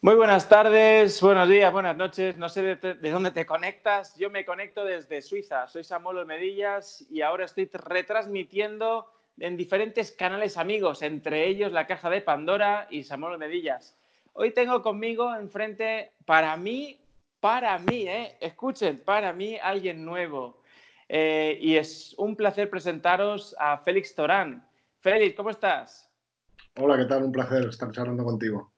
Muy buenas tardes, buenos días, buenas noches. No sé de, dónde te conectas. Yo me conecto desde Suiza. Soy Samuel Medillas y ahora estoy retransmitiendo en diferentes canales amigos, entre ellos la Caja de Pandora y Samuel Medillas. Hoy tengo conmigo enfrente, para mí, para mí, ¿eh? escuchen, para mí alguien nuevo. Eh, y es un placer presentaros a Félix Torán. Félix, ¿cómo estás? Hola, ¿qué tal? Un placer estar charlando contigo.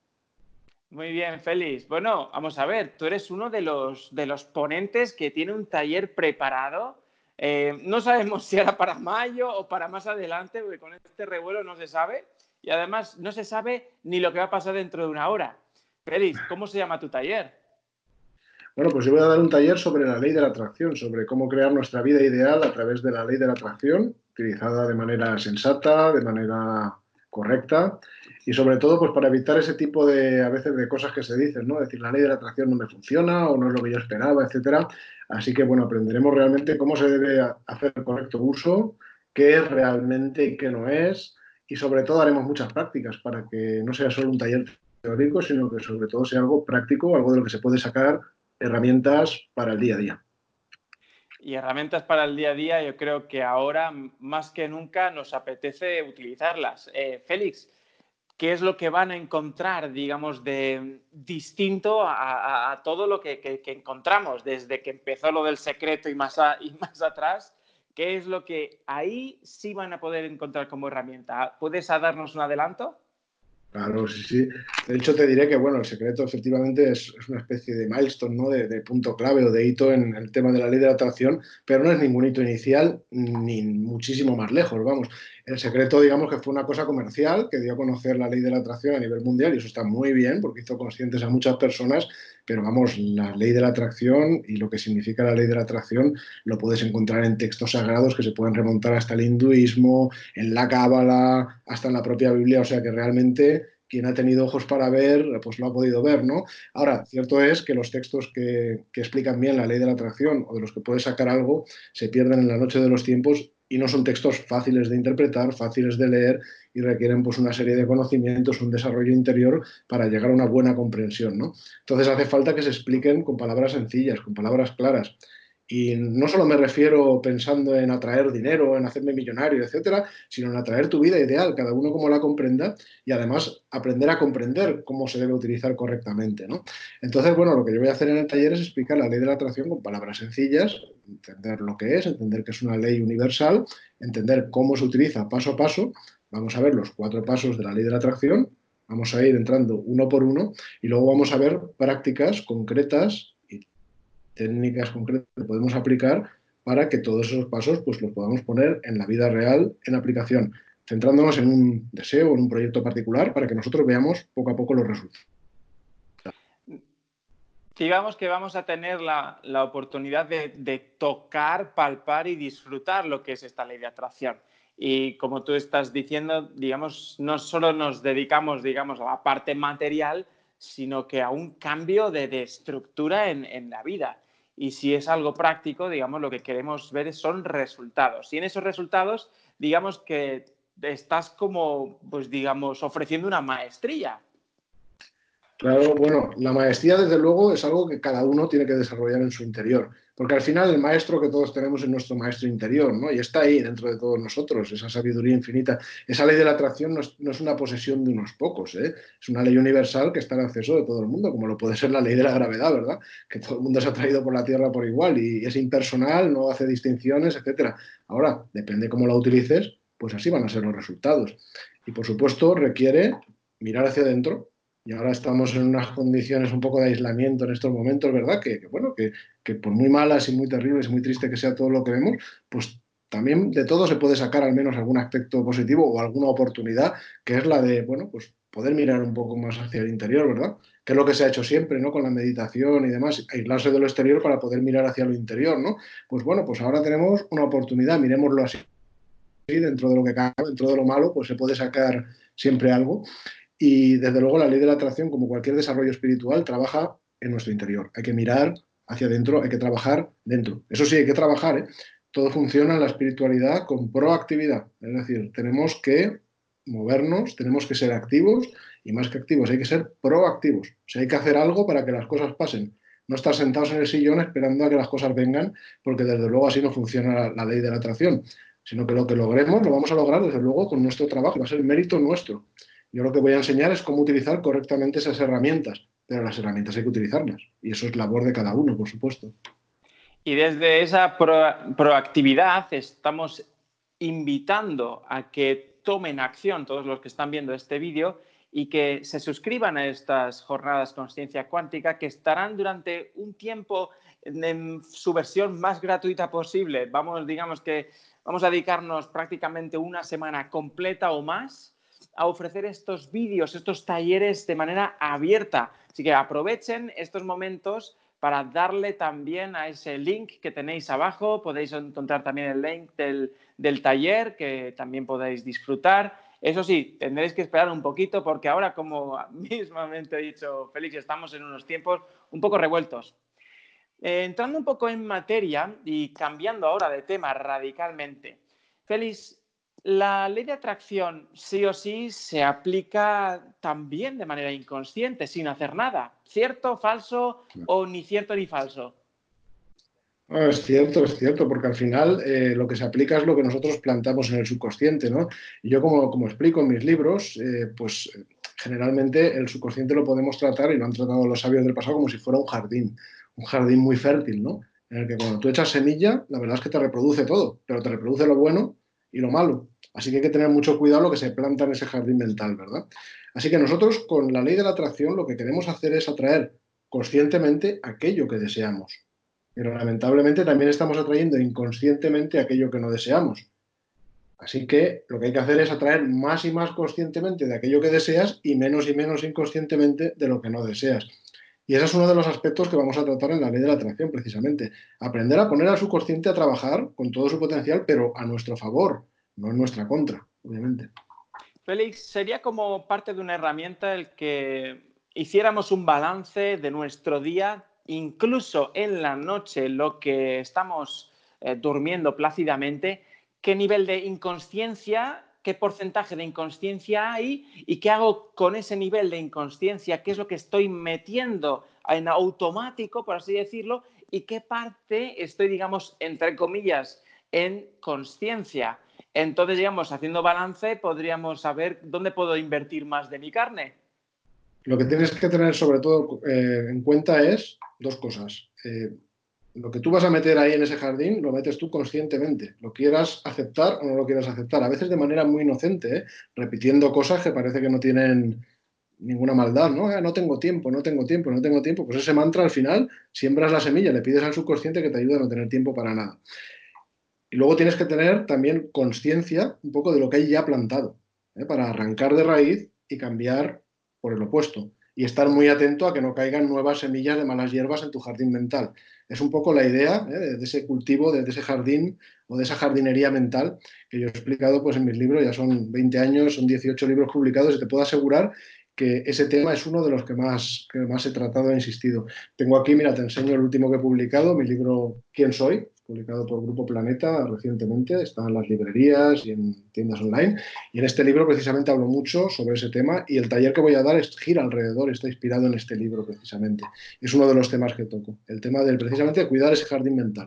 Muy bien, Félix. Bueno, vamos a ver, tú eres uno de los, de los ponentes que tiene un taller preparado. Eh, no sabemos si era para mayo o para más adelante, porque con este revuelo no se sabe. Y además no se sabe ni lo que va a pasar dentro de una hora. Félix, ¿cómo se llama tu taller? Bueno, pues yo voy a dar un taller sobre la ley de la atracción, sobre cómo crear nuestra vida ideal a través de la ley de la atracción, utilizada de manera sensata, de manera correcta y sobre todo pues para evitar ese tipo de a veces de cosas que se dicen, ¿no? decir, la ley de la atracción no me funciona o no es lo que yo esperaba, etcétera. Así que bueno, aprenderemos realmente cómo se debe hacer el correcto uso, qué es realmente y qué no es y sobre todo haremos muchas prácticas para que no sea solo un taller teórico, sino que sobre todo sea algo práctico, algo de lo que se puede sacar herramientas para el día a día. Y herramientas para el día a día, yo creo que ahora más que nunca nos apetece utilizarlas. Eh, Félix, ¿qué es lo que van a encontrar, digamos, de distinto a, todo lo que, encontramos desde que empezó lo del secreto y más, y más atrás? ¿Qué es lo que ahí sí van a poder encontrar como herramienta? ¿Puedes darnos un adelanto? Claro, sí, sí. De hecho, te diré que bueno, el secreto efectivamente es, una especie de milestone, ¿no? De, punto clave o de hito en el tema de la ley de la atracción, pero no es ningún hito inicial ni muchísimo más lejos, vamos. El secreto, digamos que fue una cosa comercial que dio a conocer la ley de la atracción a nivel mundial y eso está muy bien porque hizo conscientes a muchas personas, pero vamos, la ley de la atracción y lo que significa la ley de la atracción lo puedes encontrar en textos sagrados que se pueden remontar hasta el hinduismo, en la cábala, hasta en la propia Biblia, o sea que realmente quien ha tenido ojos para ver, pues lo ha podido ver, ¿no? Ahora, cierto es que los textos que, que, explican bien la ley de la atracción o de los que puedes sacar algo se pierden en la noche de los tiempos y no son textos fáciles de interpretar, fáciles de leer y requieren pues una serie de conocimientos, un desarrollo interior para llegar a una buena comprensión, ¿no? Entonces hace falta que se expliquen con palabras sencillas, con palabras claras. Y no solo me refiero pensando en atraer dinero, en hacerme millonario, etcétera, sino en atraer tu vida ideal, cada uno como la comprenda, y además aprender a comprender cómo se debe utilizar correctamente. ¿no? Entonces, bueno, lo que yo voy a hacer en el taller es explicar la ley de la atracción con palabras sencillas, entender lo que es, entender que es una ley universal, entender cómo se utiliza paso a paso. Vamos a ver los cuatro pasos de la ley de la atracción, vamos a ir entrando uno por uno y luego vamos a ver prácticas concretas técnicas concretas que podemos aplicar para que todos esos pasos pues, los podamos poner en la vida real, en aplicación, centrándonos en un deseo, en un proyecto particular, para que nosotros veamos poco a poco los resultados. Digamos que vamos a tener la, oportunidad de, de, tocar, palpar y disfrutar lo que es esta ley de atracción. Y como tú estás diciendo, digamos, no solo nos dedicamos, digamos, a la parte material, sino que a un cambio de, estructura en, la vida. Y si es algo práctico, digamos, lo que queremos ver son resultados. Y en esos resultados, digamos que estás como, pues digamos, ofreciendo una maestría. Claro, bueno, la maestría desde luego es algo que cada uno tiene que desarrollar en su interior. Porque al final el maestro que todos tenemos es nuestro maestro interior, ¿no? Y está ahí dentro de todos nosotros, esa sabiduría infinita. Esa ley de la atracción no es, una posesión de unos pocos, ¿eh? Es una ley universal que está en acceso de todo el mundo, como lo puede ser la ley de la gravedad, ¿verdad? Que todo el mundo se ha traído por la Tierra por igual y es impersonal, no hace distinciones, etcétera. Ahora, depende cómo la utilices, pues así van a ser los resultados. Y por supuesto requiere mirar hacia adentro, y ahora estamos en unas condiciones un poco de aislamiento en estos momentos, ¿verdad? Que, bueno, que, que, por muy malas y muy terribles y muy triste que sea todo lo que vemos, pues también de todo se puede sacar al menos algún aspecto positivo o alguna oportunidad, que es la de, bueno, pues poder mirar un poco más hacia el interior, ¿verdad? Que es lo que se ha hecho siempre, ¿no? Con la meditación y demás, aislarse de lo exterior para poder mirar hacia lo interior, ¿no? Pues bueno, pues ahora tenemos una oportunidad, miremoslo así, dentro de lo que cabe, dentro de lo malo, pues se puede sacar siempre algo. Y desde luego la ley de la atracción, como cualquier desarrollo espiritual, trabaja en nuestro interior. Hay que mirar hacia adentro, hay que trabajar dentro. Eso sí, hay que trabajar. ¿eh? Todo funciona en la espiritualidad con proactividad. Es decir, tenemos que movernos, tenemos que ser activos Y más que activos, hay que ser proactivos. O sea, hay que hacer algo para que las cosas pasen. No estar sentados en el sillón esperando a que las cosas vengan, porque desde luego así no funciona la, ley de la atracción. Sino que lo que logremos lo vamos a lograr desde luego con nuestro trabajo, va a ser mérito nuestro. Yo lo que voy a enseñar es cómo utilizar correctamente esas herramientas, pero las herramientas hay que utilizarlas. Y eso es labor de cada uno, por supuesto. Y desde esa proactividad estamos invitando a que tomen acción todos los que están viendo este vídeo y que se suscriban a estas jornadas Conciencia Cuántica que estarán durante un tiempo en su versión más gratuita posible. Vamos, digamos que vamos a dedicarnos prácticamente una semana completa o más a ofrecer estos vídeos, estos talleres de manera abierta. Así que aprovechen estos momentos para darle también a ese link que tenéis abajo. Podéis encontrar también el link del, taller que también podéis disfrutar. Eso sí, tendréis que esperar un poquito porque ahora, como mismamente he dicho Félix, estamos en unos tiempos un poco revueltos. Eh, entrando un poco en materia y cambiando ahora de tema radicalmente, Félix, la ley de atracción sí o sí se aplica también de manera inconsciente, sin hacer nada. ¿Cierto, falso o ni cierto ni falso? es cierto, es cierto, porque al final eh, lo que se aplica es lo que nosotros plantamos en el subconsciente, ¿no? Y yo como, como explico en mis libros, eh, pues generalmente el subconsciente lo podemos tratar, y lo han tratado los sabios del pasado, como si fuera un jardín, un jardín muy fértil, ¿no? En el que cuando tú echas semilla, la verdad es que te reproduce todo, pero te reproduce lo bueno y lo malo. Así que hay que tener mucho cuidado lo que se planta en ese jardín mental, ¿verdad? Así que nosotros con la ley de la atracción lo que queremos hacer es atraer conscientemente aquello que deseamos. Pero lamentablemente también estamos atrayendo inconscientemente aquello que no deseamos. Así que lo que hay que hacer es atraer más y más conscientemente de aquello que deseas y menos y menos inconscientemente de lo que no deseas. Y ese es uno de los aspectos que vamos a tratar en la ley de la atracción, precisamente. Aprender a poner al subconsciente a trabajar con todo su potencial, pero a nuestro favor, no en nuestra contra, obviamente. Félix, sería como parte de una herramienta el que hiciéramos un balance de nuestro día, incluso en la noche, lo que estamos eh, durmiendo plácidamente, qué nivel de inconsciencia, qué porcentaje de inconsciencia hay y qué hago con ese nivel de inconsciencia, qué es lo que estoy metiendo en automático, por así decirlo, y qué parte estoy, digamos, entre comillas, en conciencia. Entonces, digamos, haciendo balance, podríamos saber dónde puedo invertir más de mi carne. Lo que tienes que tener sobre todo eh, en cuenta es dos cosas. Eh, lo que tú vas a meter ahí en ese jardín lo metes tú conscientemente, lo quieras aceptar o no lo quieras aceptar, a veces de manera muy inocente, ¿eh? repitiendo cosas que parece que no tienen ninguna maldad, ¿no? no tengo tiempo, no tengo tiempo, no tengo tiempo. Pues ese mantra al final siembras la semilla, le pides al subconsciente que te ayude a no tener tiempo para nada. Y luego tienes que tener también conciencia un poco de lo que hay ya plantado, ¿eh? para arrancar de raíz y cambiar por el opuesto. Y estar muy atento a que no caigan nuevas semillas de malas hierbas en tu jardín mental. Es un poco la idea ¿eh? de ese cultivo, de ese jardín o de esa jardinería mental que yo he explicado pues, en mis libros. Ya son 20 años, son 18 libros publicados y te puedo asegurar que ese tema es uno de los que más, que más he tratado e insistido. Tengo aquí, mira, te enseño el último que he publicado, mi libro ¿Quién soy?, publicado por Grupo Planeta recientemente, está en las librerías y en tiendas online. Y en este libro precisamente hablo mucho sobre ese tema y el taller que voy a dar es, gira alrededor, está inspirado en este libro precisamente. Es uno de los temas que toco, el tema del precisamente cuidar ese jardín mental.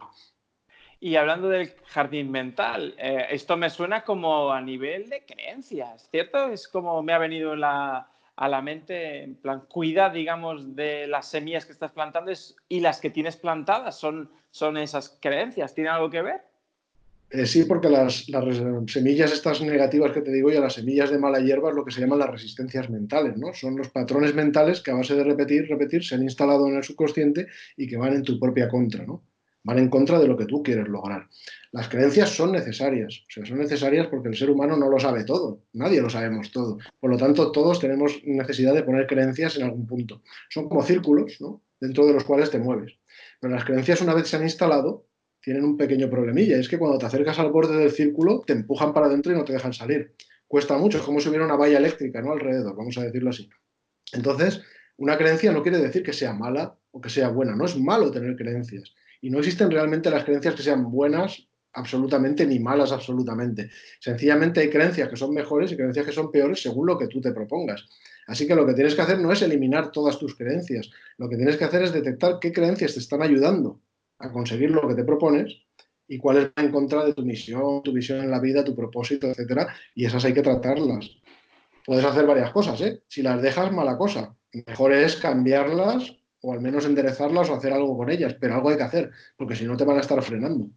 Y hablando del jardín mental, eh, esto me suena como a nivel de creencias, ¿cierto? Es como me ha venido la, a la mente, en plan, cuida, digamos, de las semillas que estás plantando y las que tienes plantadas son, son esas creencias. ¿Tiene algo que ver? Eh, sí, porque las, semillas estas negativas que te digo ya, las semillas de mala hierba es lo que se llaman las resistencias mentales, ¿no? Son los patrones mentales que a base de repetir, repetir, se han instalado en el subconsciente y que van en tu propia contra, ¿no? Van en contra de lo que tú quieres lograr. Las creencias son necesarias, o sea, son necesarias porque el ser humano no lo sabe todo, nadie lo sabemos todo. Por lo tanto, todos tenemos necesidad de poner creencias en algún punto. Son como círculos, ¿no? Dentro de los cuales te mueves. Pero las creencias, una vez se han instalado, tienen un pequeño problemilla. Es que cuando te acercas al borde del círculo, te empujan para adentro y no te dejan salir. Cuesta mucho, es como si hubiera una valla eléctrica, ¿no? Alrededor, vamos a decirlo así. Entonces, una creencia no quiere decir que sea mala o que sea buena. No es malo tener creencias. Y no existen realmente las creencias que sean buenas absolutamente ni malas absolutamente. Sencillamente hay creencias que son mejores y creencias que son peores según lo que tú te propongas. Así que lo que tienes que hacer no es eliminar todas tus creencias, lo que tienes que hacer es detectar qué creencias te están ayudando a conseguir lo que te propones y cuáles van en contra de tu misión, tu visión en la vida, tu propósito, etcétera, y esas hay que tratarlas. Puedes hacer varias cosas, ¿eh? Si las dejas, mala cosa. Mejor es cambiarlas o al menos enderezarlas o hacer algo con ellas, pero algo hay que hacer, porque si no te van a estar frenando.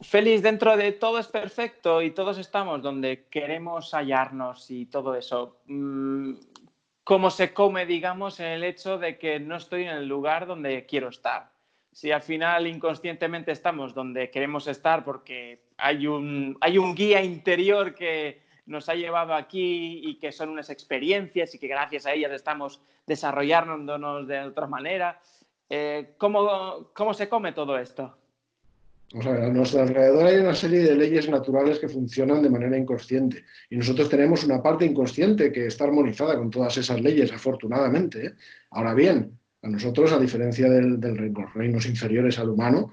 Félix, dentro de todo es perfecto y todos estamos donde queremos hallarnos y todo eso. Mm, ¿Cómo se come, digamos, en el hecho de que no estoy en el lugar donde quiero estar? Si al final inconscientemente estamos donde queremos estar porque hay un, hay un guía interior que nos ha llevado aquí y que son unas experiencias y que gracias a ellas estamos desarrollándonos de otra manera, eh, ¿cómo, ¿cómo se come todo esto? a nuestro alrededor hay una serie de leyes naturales que funcionan de manera inconsciente y nosotros tenemos una parte inconsciente que está armonizada con todas esas leyes, afortunadamente. ¿eh? Ahora bien, a nosotros, a diferencia de los reinos inferiores al humano,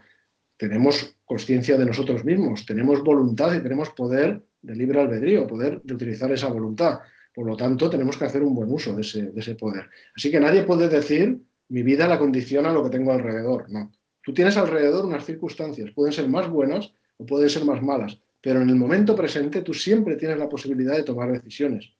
tenemos conciencia de nosotros mismos, tenemos voluntad y tenemos poder de libre albedrío, poder de utilizar esa voluntad. Por lo tanto, tenemos que hacer un buen uso de ese, de ese poder. Así que nadie puede decir, mi vida la condiciona lo que tengo alrededor. No, Tú tienes alrededor unas circunstancias, pueden ser más buenas o pueden ser más malas, pero en el momento presente tú siempre tienes la posibilidad de tomar decisiones.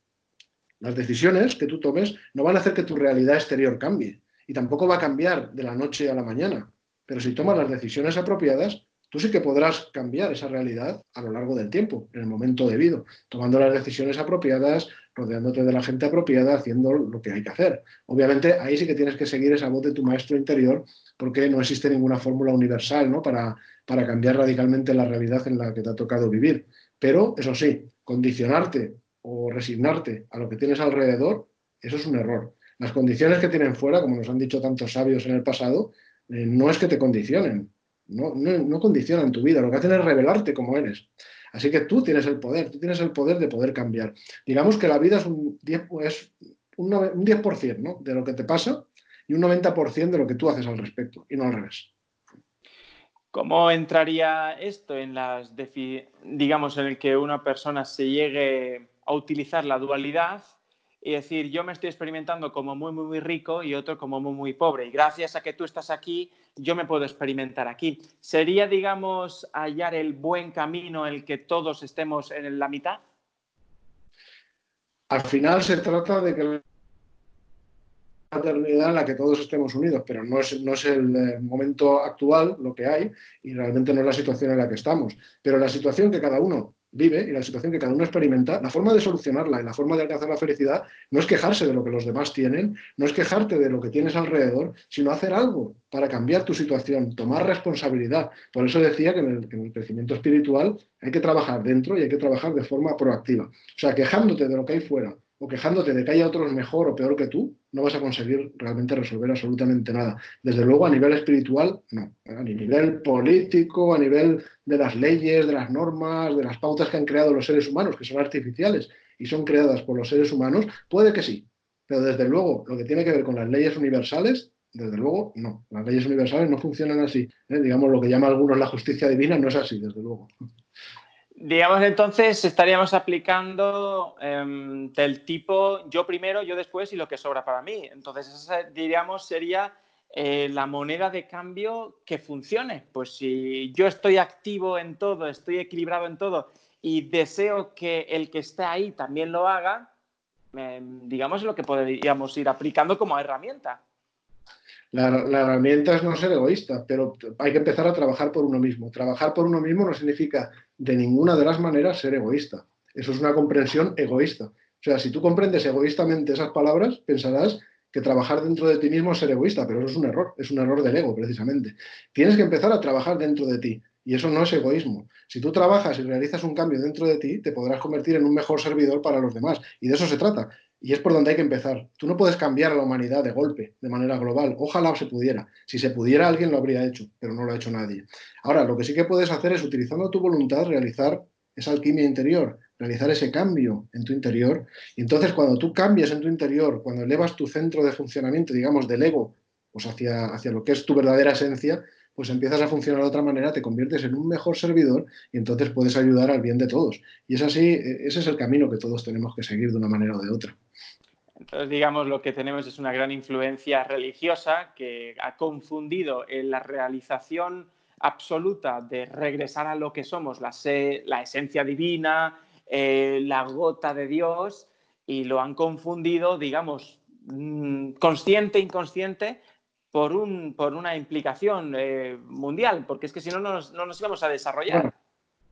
Las decisiones que tú tomes no van a hacer que tu realidad exterior cambie y tampoco va a cambiar de la noche a la mañana, pero si tomas las decisiones apropiadas, tú sí que podrás cambiar esa realidad a lo largo del tiempo, en el momento debido, tomando las decisiones apropiadas, rodeándote de la gente apropiada, haciendo lo que hay que hacer. Obviamente ahí sí que tienes que seguir esa voz de tu maestro interior porque no existe ninguna fórmula universal ¿no? para, para cambiar radicalmente la realidad en la que te ha tocado vivir. Pero eso sí, condicionarte o resignarte a lo que tienes alrededor, eso es un error. Las condiciones que tienen fuera, como nos han dicho tantos sabios en el pasado, eh, no es que te condicionen, no, no, condicionan tu vida, lo que hacen es revelarte como eres. Así que tú tienes el poder, tú tienes el poder de poder cambiar. Digamos que la vida es un 10%, es un, un 10 ¿no? de lo que te pasa y un 90% de lo que tú haces al respecto, y no al revés. ¿Cómo entraría esto en las, digamos, en el que una persona se llegue a utilizar la dualidad y decir, yo me estoy experimentando como muy, muy, muy rico y otro como muy, muy pobre. Y gracias a que tú estás aquí, yo me puedo experimentar aquí. ¿Sería, digamos, hallar el buen camino el que todos estemos en la mitad? Al final se trata de que la eternidad en la que todos estemos unidos, pero no es, no es el eh, momento actual lo que hay y realmente no es la situación en la que estamos. Pero la situación que cada uno vive y la situación que cada uno experimenta, la forma de solucionarla y la forma de alcanzar la felicidad no es quejarse de lo que los demás tienen, no es quejarte de lo que tienes alrededor, sino hacer algo para cambiar tu situación, tomar responsabilidad. Por eso decía que en el, crecimiento espiritual hay que trabajar dentro y hay que trabajar de forma proactiva. O sea, quejándote de lo que hay fuera o quejándote de que haya otros mejor o peor que tú, no vas a conseguir realmente resolver absolutamente nada. Desde luego, a nivel espiritual, no. A nivel político, a nivel de las leyes, de las normas, de las pautas que han creado los seres humanos, que son artificiales y son creadas por los seres humanos, puede que sí. Pero desde luego, lo que tiene que ver con las leyes universales, desde luego, no. Las leyes universales no funcionan así. ¿eh? Digamos, lo que llaman algunos la justicia divina no es así, desde luego. Digamos entonces, estaríamos aplicando em, del tipo yo primero, yo después y lo que sobra para mí. Entonces, esa, diríamos, sería eh, la moneda de cambio que funcione. Pues si yo estoy activo en todo, estoy equilibrado en todo y deseo que el que esté ahí también lo haga, em, digamos, lo que podríamos ir aplicando como herramienta. La, herramienta es no ser egoísta, pero hay que empezar a trabajar por uno mismo. Trabajar por uno mismo no significa de ninguna de las maneras ser egoísta. Eso es una comprensión egoísta. O sea, si tú comprendes egoístamente esas palabras, pensarás que trabajar dentro de ti mismo es ser egoísta, pero eso es un error, es un error del ego, precisamente. Tienes que empezar a trabajar dentro de ti, y eso no es egoísmo. Si tú trabajas y realizas un cambio dentro de ti, te podrás convertir en un mejor servidor para los demás, y de eso se trata. Y es por donde hay que empezar. Tú no puedes cambiar a la humanidad de golpe, de manera global. Ojalá se pudiera. Si se pudiera, alguien lo habría hecho, pero no lo ha hecho nadie. Ahora, lo que sí que puedes hacer es, utilizando tu voluntad, realizar esa alquimia interior, realizar ese cambio en tu interior. Y entonces, cuando tú cambias en tu interior, cuando elevas tu centro de funcionamiento, digamos, del ego, pues hacia, hacia lo que es tu verdadera esencia, pues empiezas a funcionar de otra manera, te conviertes en un mejor servidor y entonces puedes ayudar al bien de todos. Y es así, e, ese es el camino que todos tenemos que seguir de una manera o de otra. Entonces, digamos, lo que tenemos es una gran influencia religiosa que ha confundido en la realización absoluta de regresar a lo que somos, la, la esencia divina, eh, la gota de Dios, y lo han confundido, digamos, mm, consciente, inconsciente, por, un, por una implicación eh, mundial, porque es que si no, no nos, íbamos a desarrollar.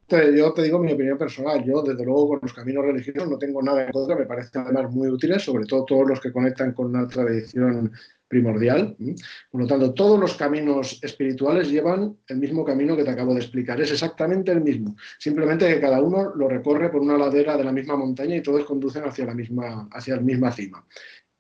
yo te digo mi opinión personal. Yo, desde luego, con los caminos religiosos no tengo nada en contra. Me parecen además muy útiles, sobre todo todos los que conectan con una tradición primordial. Por lo tanto, todos los caminos espirituales llevan el mismo camino que te acabo de explicar. Es exactamente el mismo. Simplemente que cada uno lo recorre por una ladera de la misma montaña y todos conducen hacia la misma, hacia la misma cima.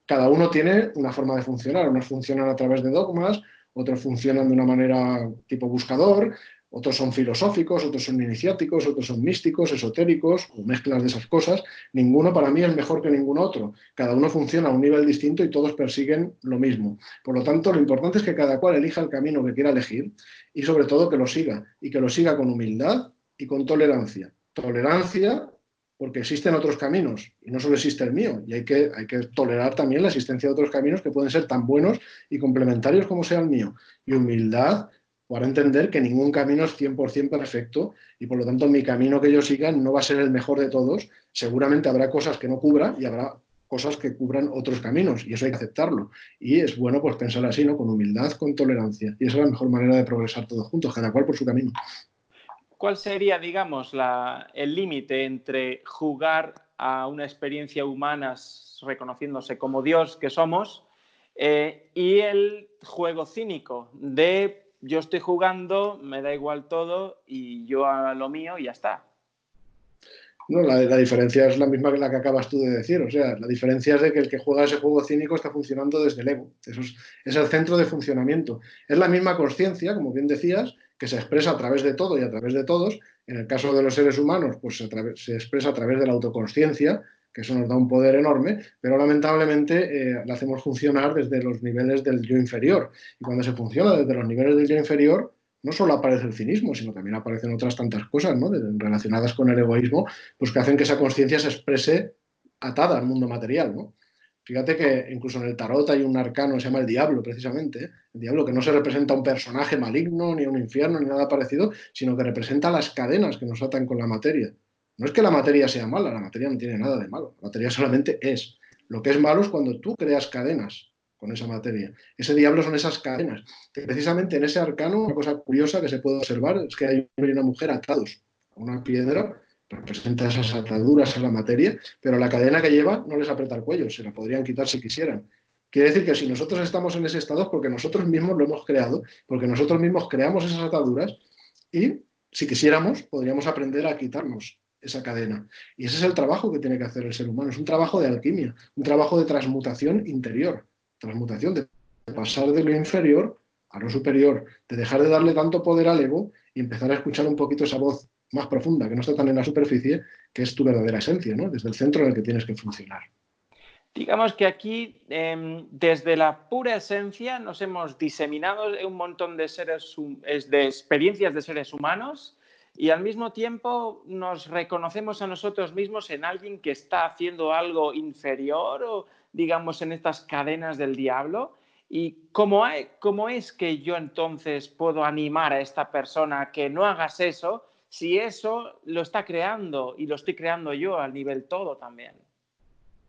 Cada uno tiene una forma de funcionar. Unos funcionan a través de dogmas, otros funcionan de una manera tipo buscador, otros son filosóficos, otros son iniciáticos, otros son místicos, esotéricos, o mezclas de esas cosas. Ninguno para mí es mejor que ningún otro. Cada uno funciona a un nivel distinto y todos persiguen lo mismo. Por lo tanto, lo importante es que cada cual elija el camino que quiera elegir y sobre todo que lo siga, y que lo siga con humildad y con tolerancia. Tolerancia porque existen otros caminos y no solo existe el mío, y hay que, hay que tolerar también la existencia de otros caminos que pueden ser tan buenos y complementarios como sea el mío. Y humildad para entender que ningún camino es 100% perfecto y por lo tanto mi camino que yo siga no va a ser el mejor de todos. Seguramente habrá cosas que no cubra y habrá cosas que cubran otros caminos y eso hay que aceptarlo. Y es bueno pues pensar así, ¿no? Con humildad, con tolerancia. Y esa es la mejor manera de progresar todos juntos, cada cual por su camino. ¿Cuál sería, digamos, el límite entre jugar a una experiencia humana reconociéndose como Dios que somos eh, y el juego cínico de yo estoy jugando, me da igual todo y yo a lo mío y ya está. No, la, diferencia es la misma que la que acabas tú de decir. O sea, la diferencia es de que el que juega ese juego cínico está funcionando desde el ego. Eso es, es el centro de funcionamiento. Es la misma conciencia, como bien decías, que se expresa a través de todo y a través de todos. En el caso de los seres humanos, pues se, expresa a través de la autoconsciencia, que eso nos da un poder enorme, pero lamentablemente eh, la hacemos funcionar desde los niveles del yo inferior. Y cuando se funciona desde los niveles del yo inferior, no solo aparece el cinismo, sino también aparecen otras tantas cosas ¿no? relacionadas con el egoísmo, pues que hacen que esa conciencia se exprese atada al mundo material. ¿no? Fíjate que incluso en el tarot hay un arcano se llama el diablo, precisamente. El diablo que no se representa a un personaje maligno, ni a un infierno, ni nada parecido, sino que representa las cadenas que nos atan con la materia. No es que la materia sea mala, la materia no tiene nada de malo, la materia solamente es. Lo que es malo es cuando tú creas cadenas con esa materia. Ese diablo son esas cadenas. Precisamente en ese arcano, una cosa curiosa que se puede observar es que hay una mujer atados a una piedra, representa esas ataduras a la materia, pero la cadena que lleva no les aprieta el cuello, se la podrían quitar si quisieran. Quiere decir que si nosotros estamos en ese estado es porque nosotros mismos lo hemos creado, porque nosotros mismos creamos esas ataduras y si quisiéramos podríamos aprender a quitarnos esa cadena. Y ese es el trabajo que tiene que hacer el ser humano. Es un trabajo de alquimia, un trabajo de transmutación interior, transmutación de pasar de lo inferior a lo superior, de dejar de darle tanto poder al ego y empezar a escuchar un poquito esa voz más profunda, que no está tan en la superficie, que es tu verdadera esencia, ¿no? desde el centro en el que tienes que funcionar. Digamos que aquí, em, desde la pura esencia, nos hemos diseminado un montón de, seres, de experiencias de seres humanos y al mismo tiempo nos reconocemos a nosotros mismos en alguien que está haciendo algo inferior o digamos en estas cadenas del diablo. ¿Y cómo, cómo es que yo entonces puedo animar a esta persona a que no hagas eso si eso lo está creando y lo estoy creando yo al nivel todo también?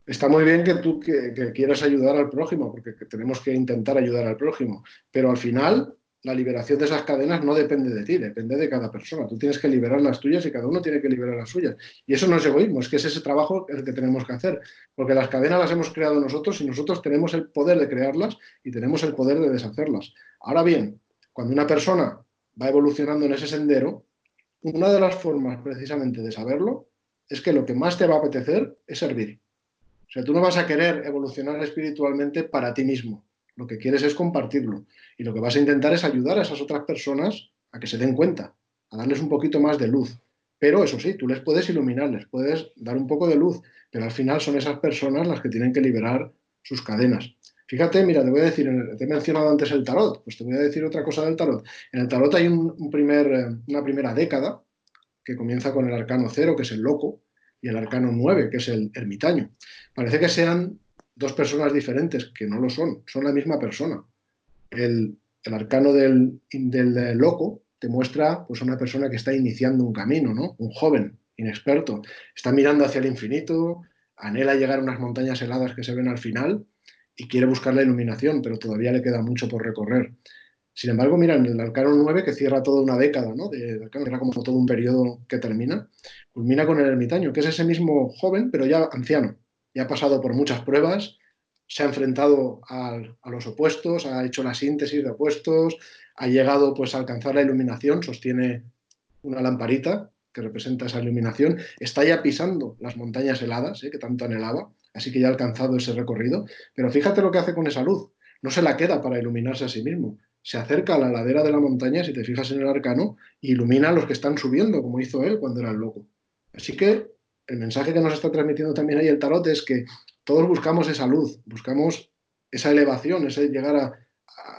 Está muy bien que tú que quieras ayudar al prójimo, porque tenemos que intentar ayudar al prójimo, pero al final la liberación de esas cadenas no depende de ti, depende de cada persona. Tú tienes que liberar las tuyas y cada uno tiene que liberar las suyas. Y eso no es egoísmo, es que es ese trabajo el que tenemos que hacer. Porque las cadenas las hemos creado nosotros y nosotros tenemos el poder de crearlas y tenemos el poder de deshacerlas. Ahora bien, cuando una persona va evolucionando en ese sendero, una de las formas precisamente de saberlo es que lo que más te va a apetecer es servir. O sea, tú no vas a querer evolucionar espiritualmente para ti mismo lo que quieres es compartirlo. Y lo que vas a intentar es ayudar a esas otras personas a que se den cuenta, a darles un poquito más de luz. Pero eso sí, tú les puedes iluminar, les puedes dar un poco de luz, pero al final son esas personas las que tienen que liberar sus cadenas. Fíjate, mira, te voy a decir, te he mencionado antes el tarot, pues te voy a decir otra cosa del tarot. En el tarot hay un, primer, eh, una primera década que comienza con el arcano cero, que es el loco, y el arcano 9, que es el ermitaño. Parece que sean dos personas diferentes, que no lo son, son la misma persona. El, arcano del, del, loco te muestra pues, una persona que está iniciando un camino, ¿no? un joven, inexperto, está mirando hacia el infinito, anhela llegar a unas montañas heladas que se ven al final y quiere buscar la iluminación, pero todavía le queda mucho por recorrer. Sin embargo, mira, en el Arcano 9, que cierra toda una década, ¿no? De, era como todo un periodo que termina, culmina con el ermitaño, que es ese mismo joven, pero ya anciano. Ya ha pasado por muchas pruebas, se ha enfrentado a, los opuestos, ha hecho la síntesis de opuestos, ha llegado pues, a alcanzar la iluminación, sostiene una lamparita que representa esa iluminación, está ya pisando las montañas heladas, ¿eh? que tanto anhelaba, así que ya ha alcanzado ese recorrido, pero fíjate lo que hace con esa luz, no se la queda para iluminarse a sí mismo, se acerca a la ladera de la montaña, si te fijas en el arcano, e ilumina a los que están subiendo, como hizo él cuando era el loco. Así que el mensaje que nos está transmitiendo también ahí el tarot es que todos buscamos esa luz, buscamos esa elevación, ese llegar a,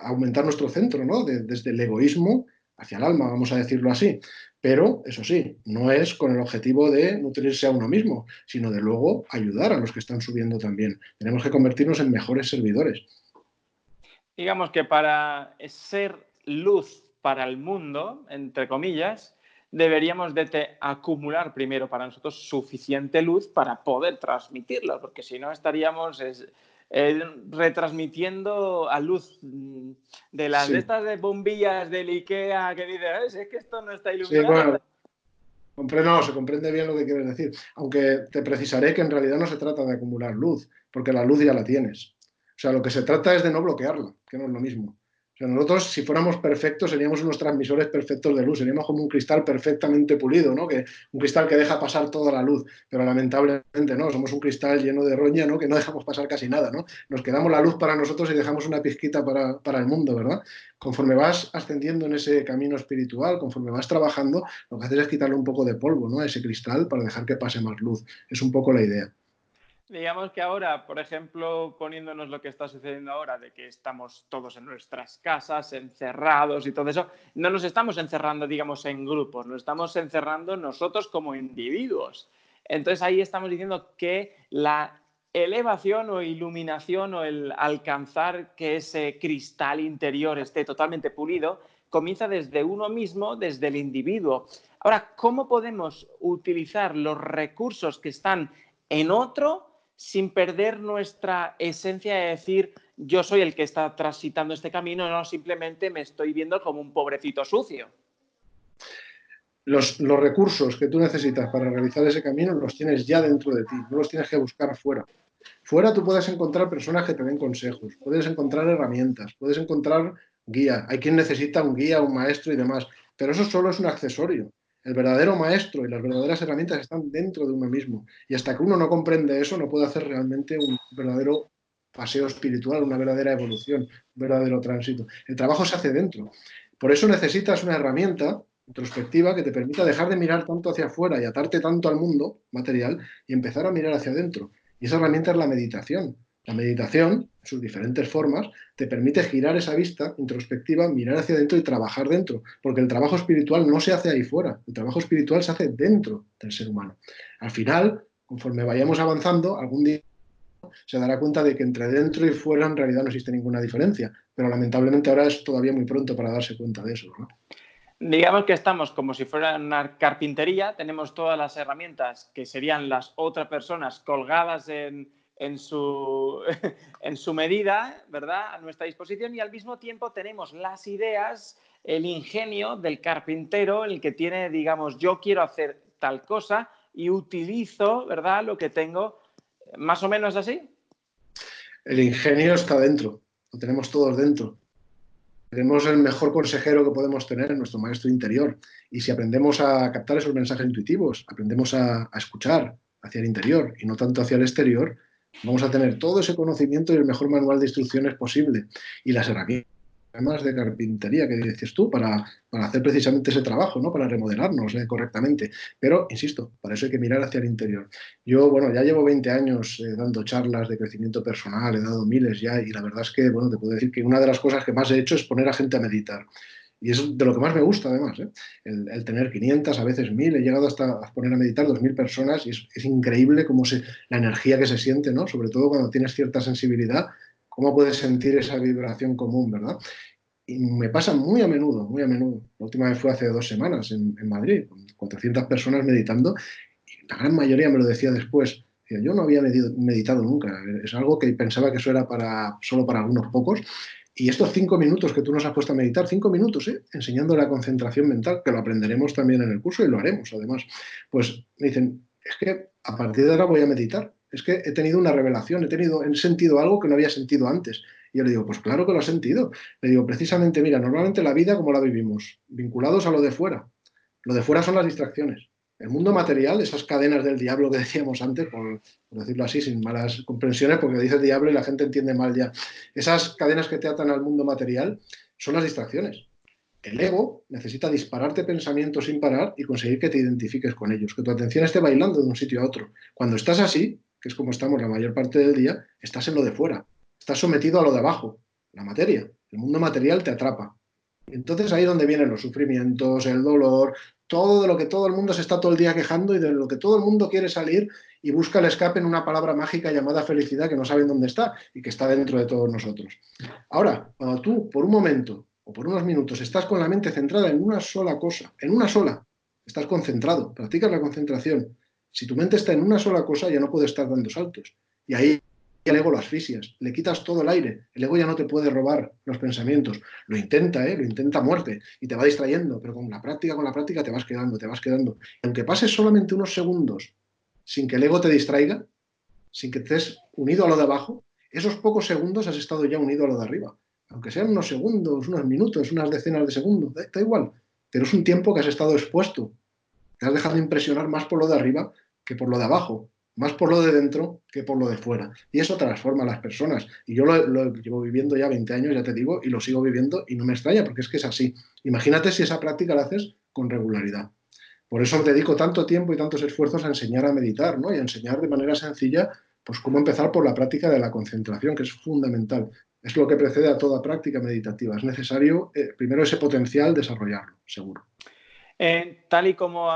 aumentar nuestro centro, ¿no? desde el egoísmo hacia el alma, vamos a decirlo así. Pero, eso sí, no es con el objetivo de nutrirse a uno mismo, sino de luego ayudar a los que están subiendo también. Tenemos que convertirnos en mejores servidores. Digamos que para ser luz para el mundo, entre comillas, deberíamos de acumular primero para nosotros suficiente luz para poder transmitirla, porque si no estaríamos eh, retransmitiendo a luz mm, de las estas de bombillas del IKEA que dices, es que esto no está iluminado. no, se comprende bien lo que quieres decir. Aunque te precisaré que en realidad no se trata de acumular luz, porque la luz ya la tienes. O sea, lo que se trata es de no bloquearla, que no es lo mismo nosotros, si fuéramos perfectos, seríamos unos transmisores perfectos de luz, seríamos como un cristal perfectamente pulido, ¿no? Que, un cristal que deja pasar toda la luz, pero lamentablemente no, somos un cristal lleno de roña, ¿no? Que no dejamos pasar casi nada, ¿no? Nos quedamos la luz para nosotros y dejamos una pizquita para, para el mundo, ¿verdad? Conforme vas ascendiendo en ese camino espiritual, conforme vas trabajando, lo que haces es quitarle un poco de polvo, ¿no? A ese cristal para dejar que pase más luz. Es un poco la idea. Digamos que ahora, por ejemplo, poniéndonos lo que está sucediendo ahora, de que estamos todos en nuestras casas, encerrados y todo eso, no nos estamos encerrando, digamos, en grupos, nos estamos encerrando nosotros como individuos. Entonces ahí estamos diciendo que la elevación o iluminación o el alcanzar que ese cristal interior esté totalmente pulido comienza desde uno mismo, desde el individuo. Ahora, ¿cómo podemos utilizar los recursos que están en otro sin perder nuestra esencia de decir yo soy el que está transitando este camino, no simplemente me estoy viendo como un pobrecito sucio. Los, recursos que tú necesitas para realizar ese camino los tienes ya dentro de ti, no los tienes que buscar fuera. Fuera tú puedes encontrar personas que te den consejos, puedes encontrar herramientas, puedes encontrar guía. Hay quien necesita un guía, un maestro y demás, pero eso solo es un accesorio. El verdadero maestro y las verdaderas herramientas están dentro de uno mismo. Y hasta que uno no comprende eso, no puede hacer realmente un verdadero paseo espiritual, una verdadera evolución, un verdadero tránsito. El trabajo se hace dentro. Por eso necesitas una herramienta introspectiva que te permita dejar de mirar tanto hacia afuera y atarte tanto al mundo material y empezar a mirar hacia adentro. Y esa herramienta es la meditación. La meditación, sus diferentes formas, te permite girar esa vista introspectiva, mirar hacia adentro y trabajar dentro, porque el trabajo espiritual no se hace ahí fuera, el trabajo espiritual se hace dentro del ser humano. Al final, conforme vayamos avanzando, algún día se dará cuenta de que entre dentro y fuera en realidad no existe ninguna diferencia, pero lamentablemente ahora es todavía muy pronto para darse cuenta de eso. Digamos que estamos como si fuera una carpintería, tenemos todas las herramientas que serían las otras personas colgadas en, en su, en su medida, ¿verdad? A nuestra disposición y al mismo tiempo tenemos las ideas, el ingenio del carpintero, el que tiene, digamos, yo quiero hacer tal cosa y utilizo, ¿verdad? Lo que tengo, más o menos así. El ingenio está dentro, lo tenemos todos dentro. Tenemos el mejor consejero que podemos tener en nuestro maestro interior. Y si aprendemos a captar esos mensajes intuitivos, aprendemos a, a escuchar hacia el interior y no tanto hacia el exterior, Vamos a tener todo ese conocimiento y el mejor manual de instrucciones posible y las herramientas problemas de carpintería que dices tú para, para hacer precisamente ese trabajo, ¿no? Para remodelarnos eh, correctamente. Pero, insisto, para eso hay que mirar hacia el interior. Yo, bueno, ya llevo 20 años eh, dando charlas de crecimiento personal, he dado miles ya, y la verdad es que, bueno, te puedo decir que una de las cosas que más he hecho es poner a gente a meditar. Y es de lo que más me gusta, además, ¿eh? el, tener 500, a veces 1000. He llegado hasta poner a meditar 2000 personas y es, es increíble cómo se, la energía que se siente, ¿no? Sobre todo cuando tienes cierta sensibilidad, cómo puedes sentir esa vibración común, ¿verdad? Y me pasa muy a menudo, muy a menudo. La última vez fue hace dos semanas en, Madrid, con 400 personas meditando, y la gran mayoría me lo decía después. Yo no había meditado nunca, es algo que pensaba que eso era para, solo para algunos pocos, y estos cinco minutos que tú nos has puesto a meditar, cinco minutos, ¿eh? enseñando la concentración mental, que lo aprenderemos también en el curso y lo haremos además, pues me dicen, es que a partir de ahora voy a meditar, es que he tenido una revelación, he, tenido, he sentido algo que no había sentido antes. Y yo le digo, pues claro que lo has sentido. Le digo, precisamente, mira, normalmente la vida, como la vivimos? Vinculados a lo de fuera. Lo de fuera son las distracciones. El mundo material, esas cadenas del diablo que decíamos antes, por, decirlo así, sin malas comprensiones, porque dice el diablo y la gente entiende mal ya. Esas cadenas que te atan al mundo material son las distracciones. El ego necesita dispararte pensamientos sin parar y conseguir que te identifiques con ellos, que tu atención esté bailando de un sitio a otro. Cuando estás así, que es como estamos la mayor parte del día, estás en lo de fuera, estás sometido a lo de abajo, la materia. El mundo material te atrapa. Entonces ahí es donde vienen los sufrimientos, el dolor, todo de lo que todo el mundo se está todo el día quejando y de lo que todo el mundo quiere salir y busca el escape en una palabra mágica llamada felicidad que no saben dónde está y que está dentro de todos nosotros. Ahora, cuando tú por un momento o por unos minutos estás con la mente centrada en una sola cosa, en una sola, estás concentrado, practicas la concentración. Si tu mente está en una sola cosa ya no puede estar dando saltos. Y ahí el ego lo asfixias, le quitas todo el aire, el ego ya no te puede robar los pensamientos. Lo intenta, ¿eh? lo intenta muerte y te va distrayendo, pero con la práctica, con la práctica te vas quedando, te vas quedando. Y aunque pases solamente unos segundos sin que el ego te distraiga, sin que estés unido a lo de abajo, esos pocos segundos has estado ya unido a lo de arriba. Aunque sean unos segundos, unos minutos, unas decenas de segundos, da, da igual, pero es un tiempo que has estado expuesto. Te has dejado impresionar más por lo de arriba que por lo de abajo más por lo de dentro que por lo de fuera. Y eso transforma a las personas. Y yo lo, llevo viviendo ya 20 años, ya te digo, y lo sigo viviendo y no me extraña, porque es que es así. Imagínate si esa práctica la haces con regularidad. Por eso dedico tanto tiempo y tantos esfuerzos a enseñar a meditar, ¿no? Y a enseñar de manera sencilla, pues cómo empezar por la práctica de la concentración, que es fundamental. Es lo que precede a toda práctica meditativa. Es necesario, eh, primero, ese potencial desarrollarlo, seguro. Eh, tal y como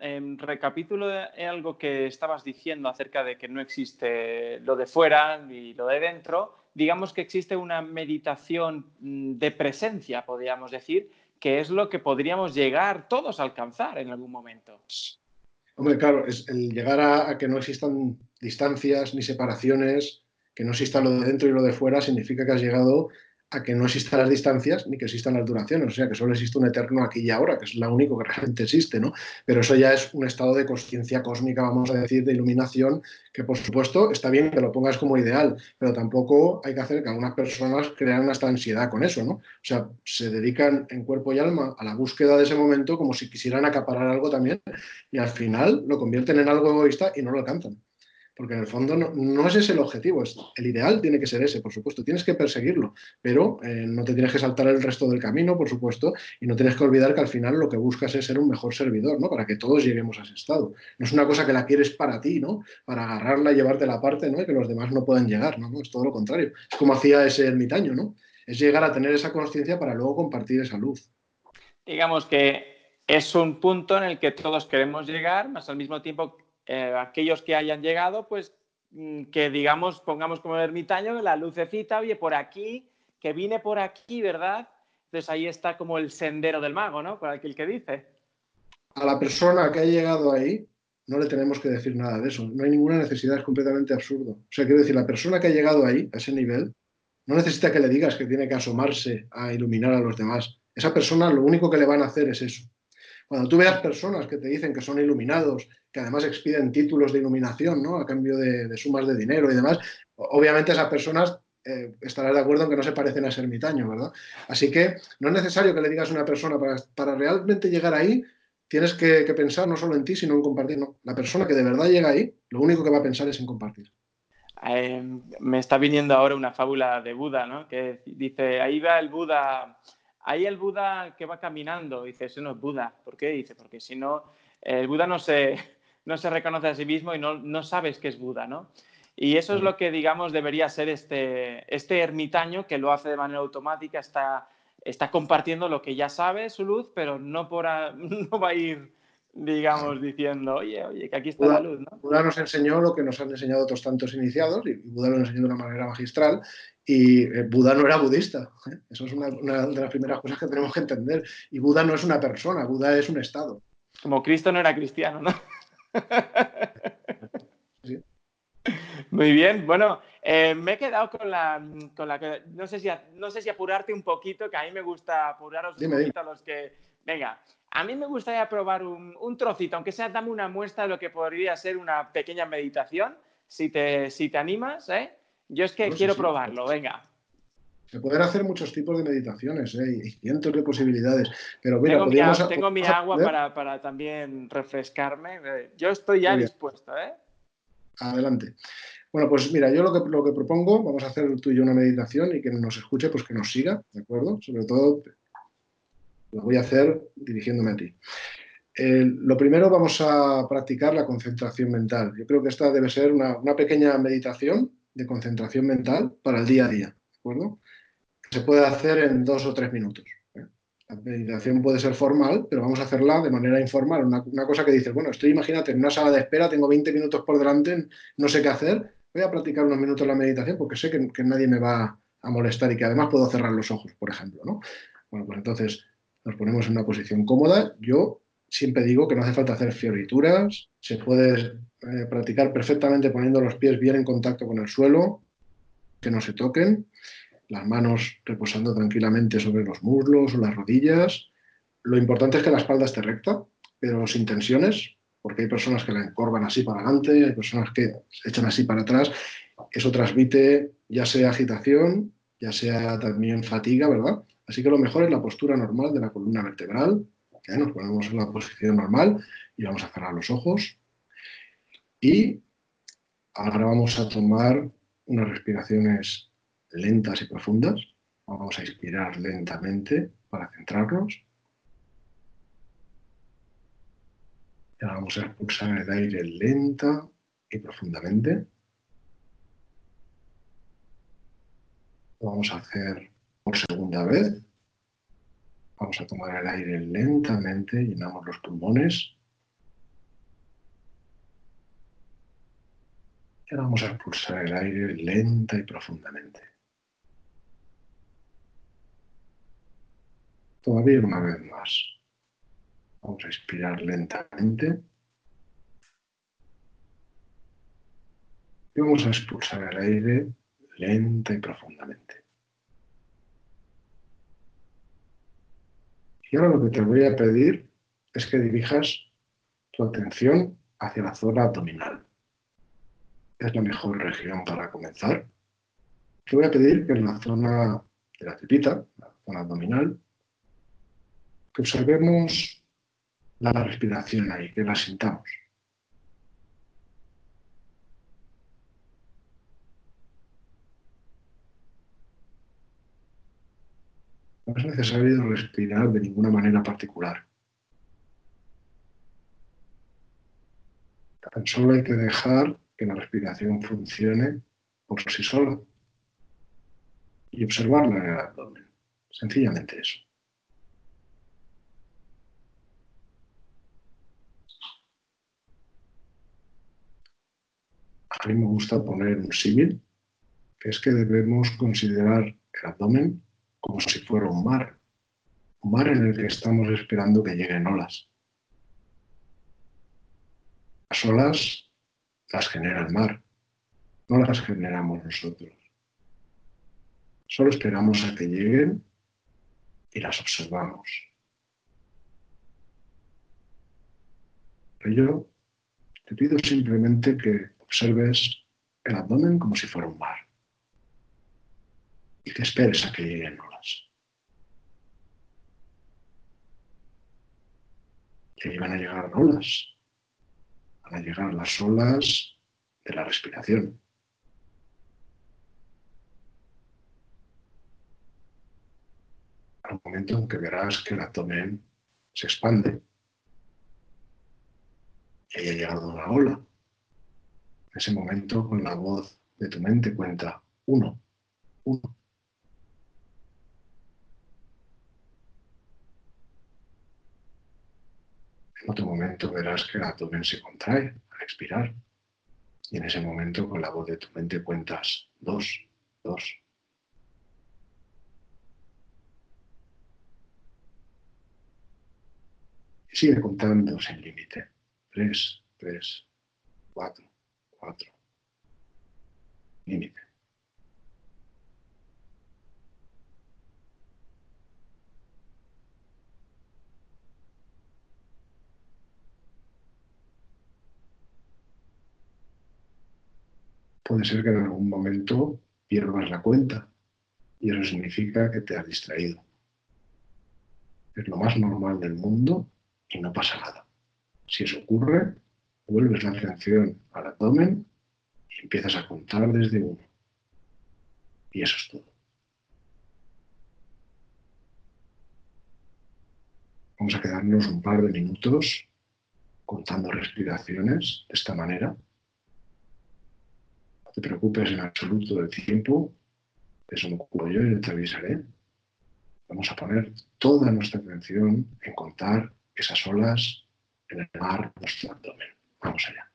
eh, recapítulo de algo que estabas diciendo acerca de que no existe lo de fuera ni lo de dentro, digamos que existe una meditación mm, de presencia, podríamos decir, que es lo que podríamos llegar todos a alcanzar en algún momento. Hombre, claro, el llegar a, a que no existan distancias ni separaciones, que no exista lo de dentro y lo de fuera, significa que has llegado a que no existan las distancias ni que existan las duraciones, o sea, que solo existe un eterno aquí y ahora, que es lo único que realmente existe, ¿no? Pero eso ya es un estado de conciencia cósmica, vamos a decir, de iluminación, que por supuesto está bien que lo pongas como ideal, pero tampoco hay que hacer que algunas personas crean hasta ansiedad con eso, ¿no? O sea, se dedican en cuerpo y alma a la búsqueda de ese momento como si quisieran acaparar algo también y al final lo convierten en algo egoísta y no lo alcanzan porque en el fondo no, es ese el objetivo, es, el ideal tiene que ser ese, por supuesto, tienes que perseguirlo, pero eh, no te tienes que saltar el resto del camino, por supuesto, y no tienes que olvidar que al final lo que buscas es ser un mejor servidor, ¿no? Para que todos lleguemos a ese estado. No es una cosa que la quieres para ti, ¿no? Para agarrarla y llevarte la parte, ¿no? Y que los demás no puedan llegar, ¿no? Es todo lo contrario. Es como hacía ese ermitaño, ¿no? Es llegar a tener esa conciencia para luego compartir esa luz. Digamos que es un punto en el que todos queremos llegar, más al mismo tiempo eh, aquellos que hayan llegado, pues mm, que digamos, pongamos como ermitaño, la lucecita, oye, por aquí, que vine por aquí, ¿verdad? Entonces ahí está como el sendero del mago, ¿no? Por aquel que dice. A la persona que ha llegado ahí, no le tenemos que decir nada de eso. No hay ninguna necesidad, es completamente absurdo. O sea, quiero decir, la persona que ha llegado ahí, a ese nivel, no necesita que le digas que tiene que asomarse a iluminar a los demás. Esa persona lo único que le van a hacer es eso. Cuando tú veas personas que te dicen que son iluminados, que además expiden títulos de iluminación, ¿no? A cambio de, sumas de dinero y demás. Obviamente esas personas eh, estarás de acuerdo en que no se parecen a ermitaño, ¿verdad? Así que no es necesario que le digas a una persona para, realmente llegar ahí, tienes que, pensar no solo en ti, sino en compartir. No. La persona que de verdad llega ahí, lo único que va a pensar es en compartir. em, me está viniendo ahora una fábula de Buda, ¿no? Que dice, ahí va el Buda, ahí el Buda que va caminando. Dice, eso no es Buda. ¿Por qué? Dice, porque si no, el Buda no se, no se reconoce a sí mismo y no, no sabes que es Buda, ¿no? Y eso es lo que, digamos, debería ser este, este ermitaño que lo hace de manera automática, está, está compartiendo lo que ya sabe, su luz, pero no, por no va a ir digamos, diciendo, oye, oye, que aquí está la luz, ¿no? Buda nos enseñó lo que nos han enseñado otros tantos iniciados, y Buda lo enseñó de una manera magistral, y eh, Buda no era budista. ¿eh? Eso es una, de las primeras cosas que tenemos que entender. Y Buda no es una persona, Buda es un estado. Como Cristo no era cristiano, ¿no? Muy bien, bueno, eh, me he quedado con la, con la no sé, si, no sé si apurarte un poquito, que a mí me gusta apuraros un poquito a los que... Venga, a mí me gustaría probar un, trocito, aunque sea dame una muestra de lo que podría ser una pequeña meditación, si te, si te animas, ¿eh? Yo es que quiero probarlo, venga. Se pueden hacer muchos tipos de meditaciones, ¿eh? y cientos de posibilidades. Pero tengo, mi, tengo mi agua para, para, también refrescarme. Yo estoy ya dispuesto, ¿eh? Adelante. Bueno, pues mira, yo lo que, lo que propongo, vamos a hacer tú y yo una meditación y que nos escuche, pues que nos siga, ¿de acuerdo? Sobre todo lo voy a hacer dirigiéndome a ti. Eh, lo primero vamos a practicar la concentración mental. Yo creo que esta debe ser una, pequeña meditación de concentración mental para el día a día, ¿de acuerdo? Se puede hacer en dos o tres minutos. La meditación puede ser formal, pero vamos a hacerla de manera informal. Una, cosa que dices, bueno, estoy, imagínate, en una sala de espera, tengo 20 minutos por delante, no sé qué hacer, voy a practicar unos minutos la meditación porque sé que, que nadie me va a molestar y que además puedo cerrar los ojos, por ejemplo, ¿no? Bueno, pues entonces nos ponemos en una posición cómoda. Yo siempre digo que no hace falta hacer fiorituras, se puede eh, practicar perfectamente poniendo los pies bien en contacto con el suelo, que no se toquen, las manos reposando tranquilamente sobre los muslos o las rodillas. Lo importante es que la espalda esté recta, pero sin tensiones, porque hay personas que la encorvan así para adelante, hay personas que se echan así para atrás. Eso transmite ya sea agitación, ya sea también fatiga, ¿verdad? Así que lo mejor es la postura normal de la columna vertebral. Nos ponemos en la posición normal y vamos a cerrar los ojos. Y ahora vamos a tomar unas respiraciones lentas y profundas. Vamos a inspirar lentamente para centrarnos. Y ahora vamos a expulsar el aire lenta y profundamente. Lo vamos a hacer por segunda vez. Vamos a tomar el aire lentamente, llenamos los pulmones. Y ahora vamos a expulsar el aire lenta y profundamente. Todavía una vez más. Vamos a inspirar lentamente. Y vamos a expulsar el aire lenta y profundamente. Y ahora lo que te voy a pedir es que dirijas tu atención hacia la zona abdominal. Es la mejor región para comenzar. Te voy a pedir que en la zona de la tripita, la zona abdominal, que observemos la respiración ahí, que la sintamos. No es necesario respirar de ninguna manera particular. Tan solo hay que dejar que la respiración funcione por sí sola y observarla en el abdomen. Sencillamente eso. A mí me gusta poner un símil, que es que debemos considerar el abdomen como si fuera un mar, un mar en el que estamos esperando que lleguen olas. Las olas las genera el mar, no las generamos nosotros. Solo esperamos a que lleguen y las observamos. Pero yo te pido simplemente que observes el abdomen como si fuera un mar y que esperes a que lleguen olas. Que van a llegar olas, van a llegar las olas de la respiración. Al momento en que verás que el abdomen se expande y haya llegado una ola, en ese momento, con la voz de tu mente, cuenta uno, uno. En otro momento verás que el abdomen se contrae al expirar. Y en ese momento, con la voz de tu mente, cuentas dos, dos. Y sigue contando sin límite. Tres, tres, cuatro, cuatro. Límite. puede ser que en algún momento pierdas la cuenta y eso significa que te has distraído. Es lo más normal del mundo y no pasa nada. Si eso ocurre, vuelves la atención al abdomen y empiezas a contar desde uno. Y eso es todo. Vamos a quedarnos un par de minutos contando respiraciones de esta manera te preocupes en absoluto del tiempo, eso me ocurro yo y te avisaré. Vamos a poner toda nuestra atención en contar esas olas en el mar nuestro abdomen. Vamos allá.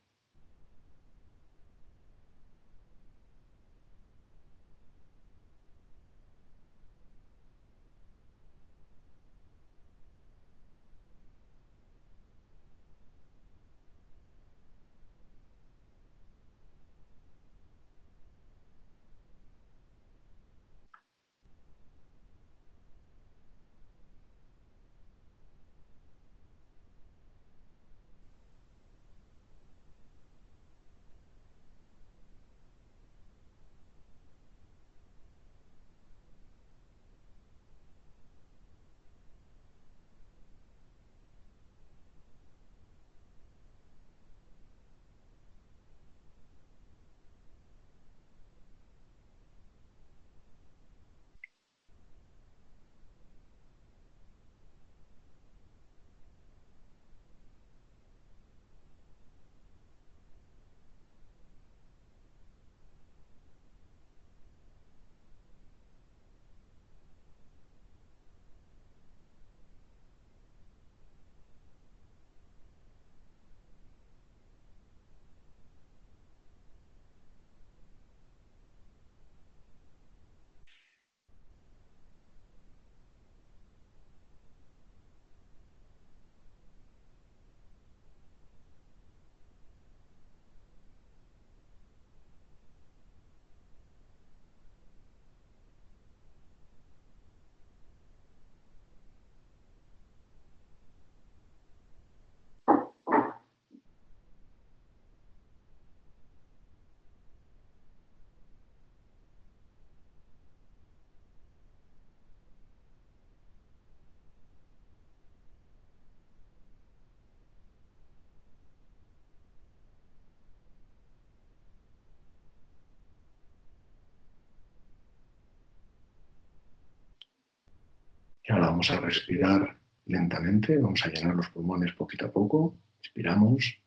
Vamos a respirar lentamente, vamos a llenar los pulmones poquito a poco. Inspiramos.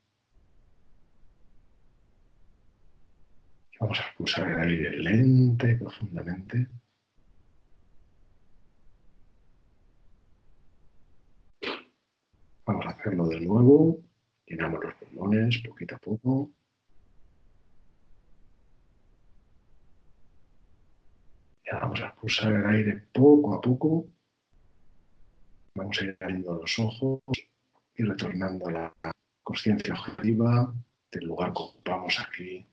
Vamos a expulsar el aire lenta y profundamente. Vamos a hacerlo de nuevo. Llenamos los pulmones poquito a poco. Y vamos a expulsar el aire poco a poco. Vamos a ir abriendo los ojos y retornando a la conciencia objetiva del lugar que ocupamos aquí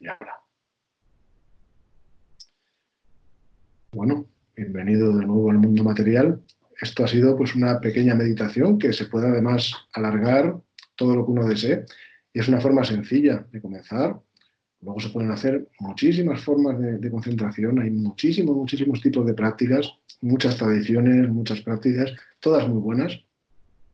y ahora. Bueno, bienvenido de nuevo al mundo material. Esto ha sido pues una pequeña meditación que se puede además alargar todo lo que uno desee y es una forma sencilla de comenzar. Luego se pueden hacer muchísimas formas de, concentración, hay muchísimos, muchísimos tipos de prácticas muchas tradiciones, muchas prácticas, todas muy buenas.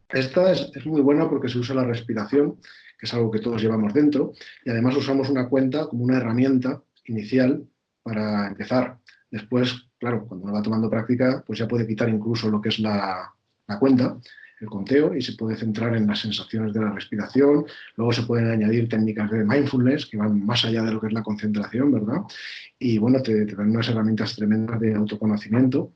Esta es, muy buena porque se usa la respiración, que es algo que todos llevamos dentro, y además usamos una cuenta como una herramienta inicial para empezar. Después, claro, cuando uno va tomando práctica, pues ya puede quitar incluso lo que es la cuenta, el conteo, y se puede centrar en las sensaciones de la respiración. Luego se pueden añadir técnicas de mindfulness que van más allá de lo que es la concentración, ¿verdad? Y bueno, te, dan unas herramientas tremendas de autoconocimiento.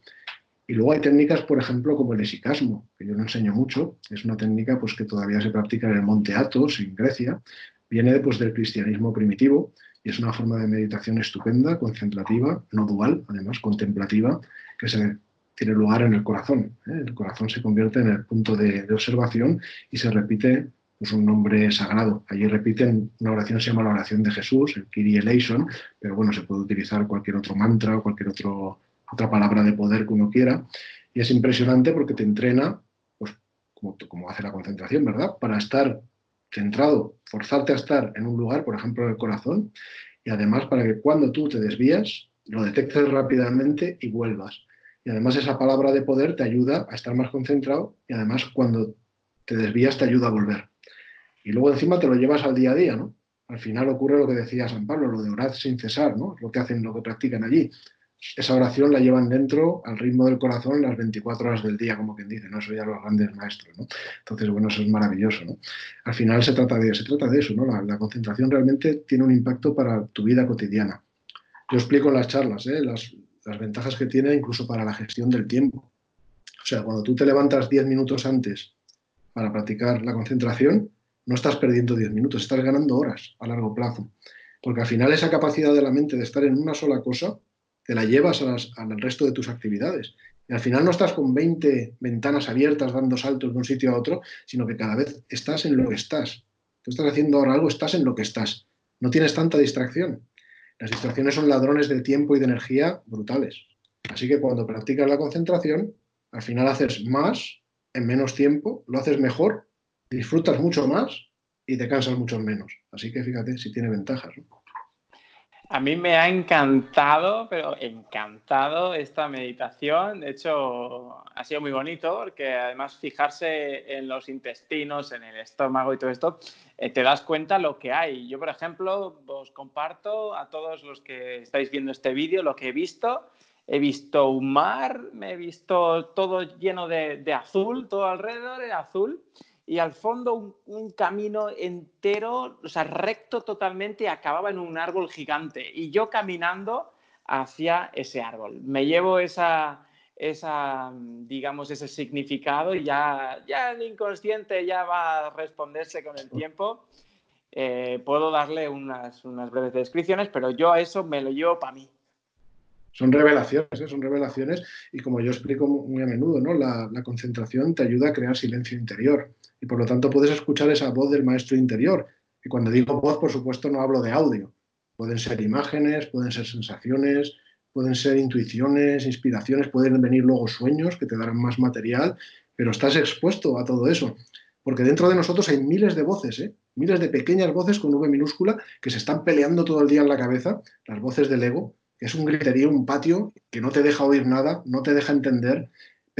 Y luego hay técnicas, por ejemplo, como el esicasmo, que yo no enseño mucho. Es una técnica pues, que todavía se practica en el Monte Athos, en Grecia. Viene pues, del cristianismo primitivo y es una forma de meditación estupenda, concentrativa, no dual, además contemplativa, que se tiene lugar en el corazón. ¿eh? El corazón se convierte en el punto de, observación y se repite pues, un nombre sagrado. Allí repiten una oración se llama la oración de Jesús, el Kyrie eleison, pero bueno, se puede utilizar cualquier otro mantra o cualquier otro otra palabra de poder que uno quiera. Y es impresionante porque te entrena, pues como, como hace la concentración, ¿verdad? Para estar centrado, forzarte a estar en un lugar, por ejemplo, en el corazón, y además para que cuando tú te desvías, lo detectes rápidamente y vuelvas. Además esa palabra de poder te ayuda a estar más concentrado y además cuando te desvías te ayuda a volver. Y luego encima te lo llevas al día a día, ¿no? Al final ocurre lo que decía San Pablo, lo de orar sin cesar, ¿no? Lo que hacen, lo que practican allí esa oración la llevan dentro al ritmo del corazón las 24 horas del día, como quien dice, ¿no? Eso ya los grandes maestros, ¿no? Entonces, bueno, eso es maravilloso, ¿no? Al final se trata de, se trata de eso, ¿no? La, concentración realmente tiene un impacto para tu vida cotidiana. Yo explico en las charlas, ¿eh? las, las ventajas que tiene incluso para la gestión del tiempo. O sea, cuando tú te levantas 10 minutos antes para practicar la concentración, no estás perdiendo 10 minutos, estás ganando horas a largo plazo. Porque al final esa capacidad de la mente de estar en una sola cosa te la llevas al resto de tus actividades. Y al final no estás con 20 ventanas abiertas dando saltos de un sitio a otro, sino que cada vez estás en lo que estás. Tú estás haciendo ahora algo, estás en lo que estás. No tienes tanta distracción. Las distracciones son ladrones de tiempo y de energía brutales. Así que cuando practicas la concentración, al final haces más en menos tiempo, lo haces mejor, disfrutas mucho más y te cansas mucho menos. Así que fíjate si tiene ventajas. A mí me ha encantado, pero encantado esta meditación. De hecho, ha sido muy bonito porque además fijarse en los intestinos, en el estómago y todo esto, eh, te das cuenta lo que hay. Yo, por ejemplo, os comparto a todos los que estáis viendo este vídeo lo que he visto. He visto un mar, me he visto todo lleno de, de azul, todo alrededor era azul y al fondo un, camino entero, o sea, recto totalmente, acababa en un árbol gigante y yo caminando hacia ese árbol. Me llevo esa, esa digamos, ese significado y ya, ya el inconsciente ya va a responderse con el tiempo. Eh, puedo darle unas, unas breves descripciones, pero yo a eso me lo llevo para mí. Son revelaciones, ¿eh? son revelaciones y como yo explico muy a menudo, ¿no? La, la, concentración te ayuda a crear silencio interior y por lo tanto puedes escuchar esa voz del maestro interior. Y cuando digo voz, por supuesto, no hablo de audio. Pueden ser imágenes, pueden ser sensaciones, pueden ser intuiciones, inspiraciones, pueden venir luego sueños que te darán más material, pero estás expuesto a todo eso. Porque dentro de nosotros hay miles de voces, ¿eh? miles de pequeñas voces con V minúscula que se están peleando todo el día en la cabeza, las voces del ego, es un griterío, un patio que no te deja oír nada, no te deja entender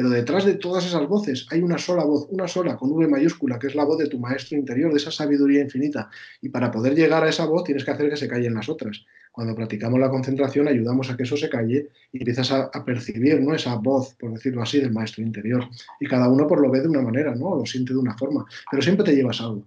pero detrás de todas esas voces hay una sola voz, una sola, con V mayúscula, que es la voz de tu maestro interior, de esa sabiduría infinita. Y para poder llegar a esa voz tienes que hacer que se callen las otras. Cuando practicamos la concentración ayudamos a que eso se calle y empiezas a, percibir ¿no? esa voz, por decirlo así, del maestro interior. Y cada uno por lo ve de una manera, ¿no? lo siente de una forma, pero siempre te llevas algo.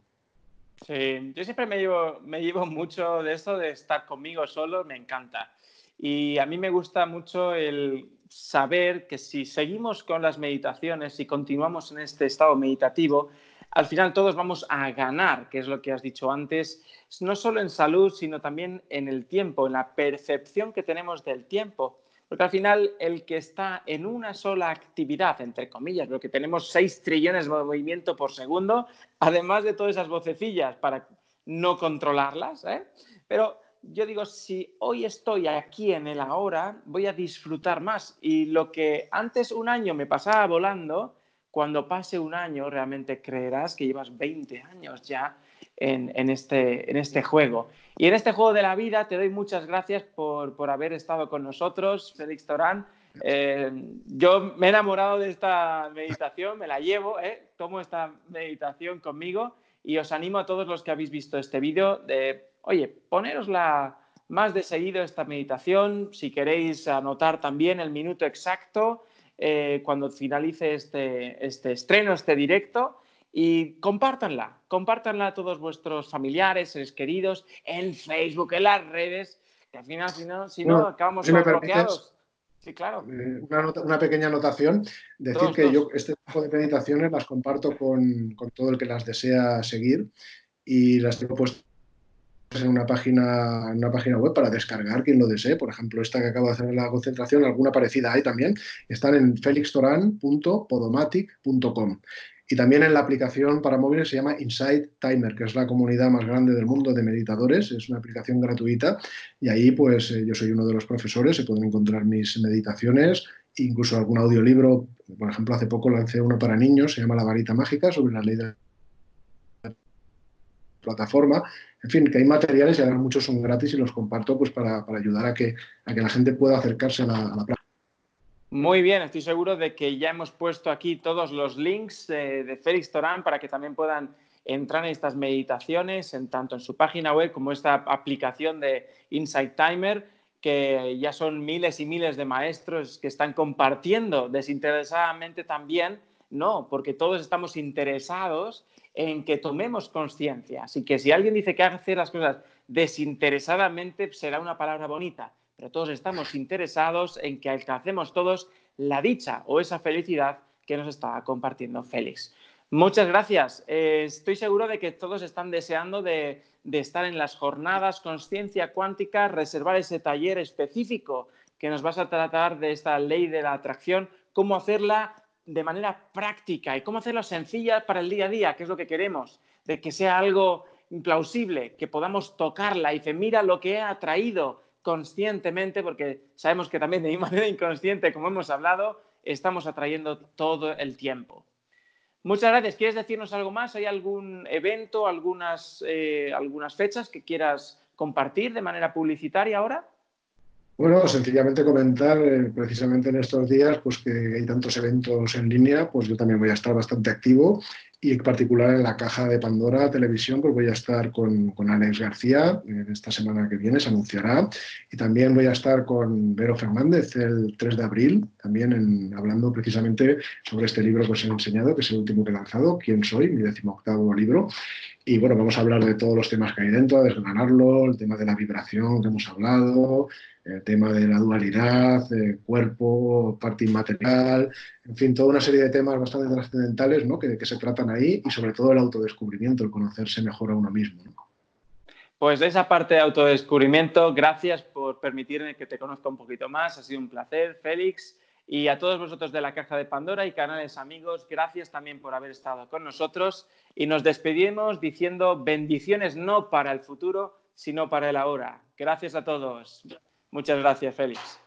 Sí, yo siempre me llevo, me llevo mucho de esto de estar conmigo solo, me encanta. Y a mí me gusta mucho el saber que si seguimos con las meditaciones y continuamos en este estado meditativo, al final todos vamos a ganar, que es lo que has dicho antes, no solo en salud, sino también en el tiempo, en la percepción que tenemos del tiempo. Porque al final el que está en una sola actividad, entre comillas, porque tenemos 6 trillones de movimiento por segundo, además de todas esas vocecillas para no controlarlas, ¿eh? pero yo digo, si hoy estoy aquí en el ahora, voy a disfrutar más. Y lo que antes un año me pasaba volando, cuando pase un año realmente creerás que llevas 20 años ya en, este, en este juego. Y en este juego de la vida te doy muchas gracias por, haber estado con nosotros, Félix Torán. Eh, yo me he enamorado de esta meditación, me la llevo, eh, tomo esta meditación conmigo y os animo a todos los que habéis visto este vídeo de oye, ponerosla más de seguido esta meditación. Si queréis anotar también el minuto exacto eh, cuando finalice este, este estreno, este directo, y compártanla, compártanla a todos vuestros familiares, seres queridos, en Facebook, en las redes, que al final, si no, si no acabamos bloqueados. Sí, claro. Eh, una, pequeña anotación, decir que yo este tipo de meditaciones las comparto con, con, todo el que las desea seguir y las tengo puestas en una página, una página web para descargar quien lo desee. Por ejemplo, esta que acabo de hacer en la concentración, alguna parecida hay también. Están en felixtoran.podomatic.com. Y también en la aplicación para móviles se llama Insight Timer, que es la comunidad más grande del mundo de meditadores. Es una aplicación gratuita y ahí pues eh, yo soy uno de los profesores, se pueden encontrar mis meditaciones, incluso algún audiolibro. Por ejemplo, hace poco lancé uno para niños, se llama La varita mágica, sobre la ley de la plataforma. En fin, que hay materiales y además muchos son gratis y los comparto pues para, ayudar a que, a que la gente pueda acercarse a la, a la muy bien, estoy seguro de que ya hemos puesto aquí todos los links eh, de Félix Torán para que también puedan entrar en estas meditaciones, en tanto en su página web como esta aplicación de Insight Timer, que ya son miles y miles de maestros que están compartiendo desinteresadamente también, no, porque todos estamos interesados en que tomemos conciencia. Así que si alguien dice que hace las cosas desinteresadamente, será una palabra bonita pero todos estamos interesados en que alcancemos todos la dicha o esa felicidad que nos está compartiendo Félix. Muchas gracias. Eh, estoy seguro de que todos están deseando de, estar en las jornadas Conciencia Cuántica, reservar ese taller específico que nos vas a tratar de esta ley de la atracción, cómo hacerla de manera práctica y cómo hacerla sencilla para el día a día, que es lo que queremos, de que sea algo implausible, que podamos tocarla y que mira lo que he atraído, conscientemente, porque sabemos que también de manera inconsciente, como hemos hablado, estamos atrayendo todo el tiempo. Muchas gracias. ¿Quieres decirnos algo más? ¿Hay algún evento, algunas, eh, algunas fechas que quieras compartir de manera publicitaria ahora? Bueno, sencillamente comentar, eh, precisamente en estos días, pues que hay tantos eventos en línea, pues yo también voy a estar bastante activo y en particular en la caja de Pandora Televisión, pues voy a estar con, con Alex García, en esta semana que viene se anunciará, y también voy a estar con Vero Fernández el 3 de abril, también hablando precisamente sobre este libro que os he enseñado, que es el último que he lanzado, ¿Quién soy?, mi decimoctavo libro, y bueno, vamos a hablar de todos los temas que hay dentro, desgranarlo, el tema de la vibración que hemos hablado, el tema de la dualidad, el cuerpo, parte inmaterial, en fin, toda una serie de temas bastante trascendentales ¿no? que, se tratan ahí y sobre todo el autodescubrimiento, el conocerse mejor a uno mismo. Pues de esa parte de autodescubrimiento, gracias por permitirme que te conozca un poquito más. Ha sido un placer, Félix. Y a todos vosotros de la Caja de Pandora y canales amigos, gracias también por haber estado con nosotros. Y nos despedimos diciendo bendiciones no para el futuro, sino para el ahora. Gracias a todos. Muchas gracias, Félix.